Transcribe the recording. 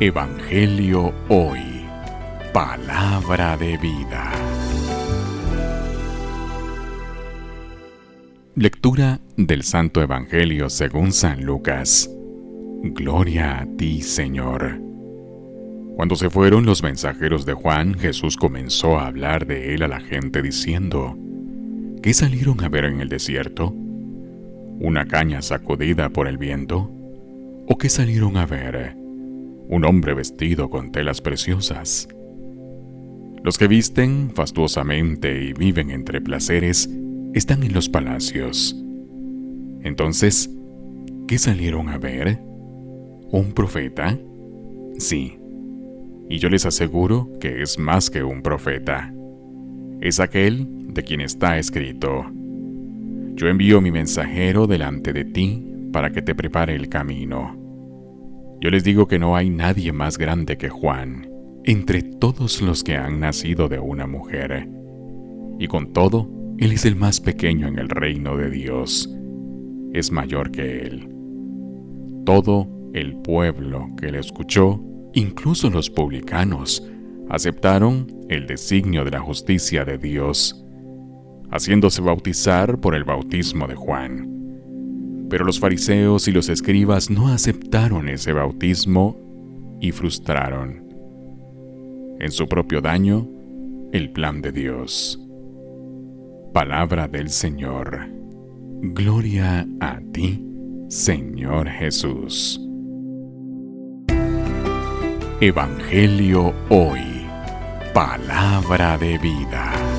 Evangelio Hoy. Palabra de vida. Lectura del Santo Evangelio según San Lucas. Gloria a ti, Señor. Cuando se fueron los mensajeros de Juan, Jesús comenzó a hablar de él a la gente diciendo, ¿qué salieron a ver en el desierto? ¿Una caña sacudida por el viento? ¿O qué salieron a ver? Un hombre vestido con telas preciosas. Los que visten fastuosamente y viven entre placeres están en los palacios. Entonces, ¿qué salieron a ver? ¿Un profeta? Sí. Y yo les aseguro que es más que un profeta. Es aquel de quien está escrito. Yo envío mi mensajero delante de ti para que te prepare el camino. Yo les digo que no hay nadie más grande que Juan entre todos los que han nacido de una mujer. Y con todo, él es el más pequeño en el reino de Dios. Es mayor que él. Todo el pueblo que le escuchó, incluso los publicanos, aceptaron el designio de la justicia de Dios, haciéndose bautizar por el bautismo de Juan. Pero los fariseos y los escribas no aceptaron ese bautismo y frustraron, en su propio daño, el plan de Dios. Palabra del Señor. Gloria a ti, Señor Jesús. Evangelio hoy. Palabra de vida.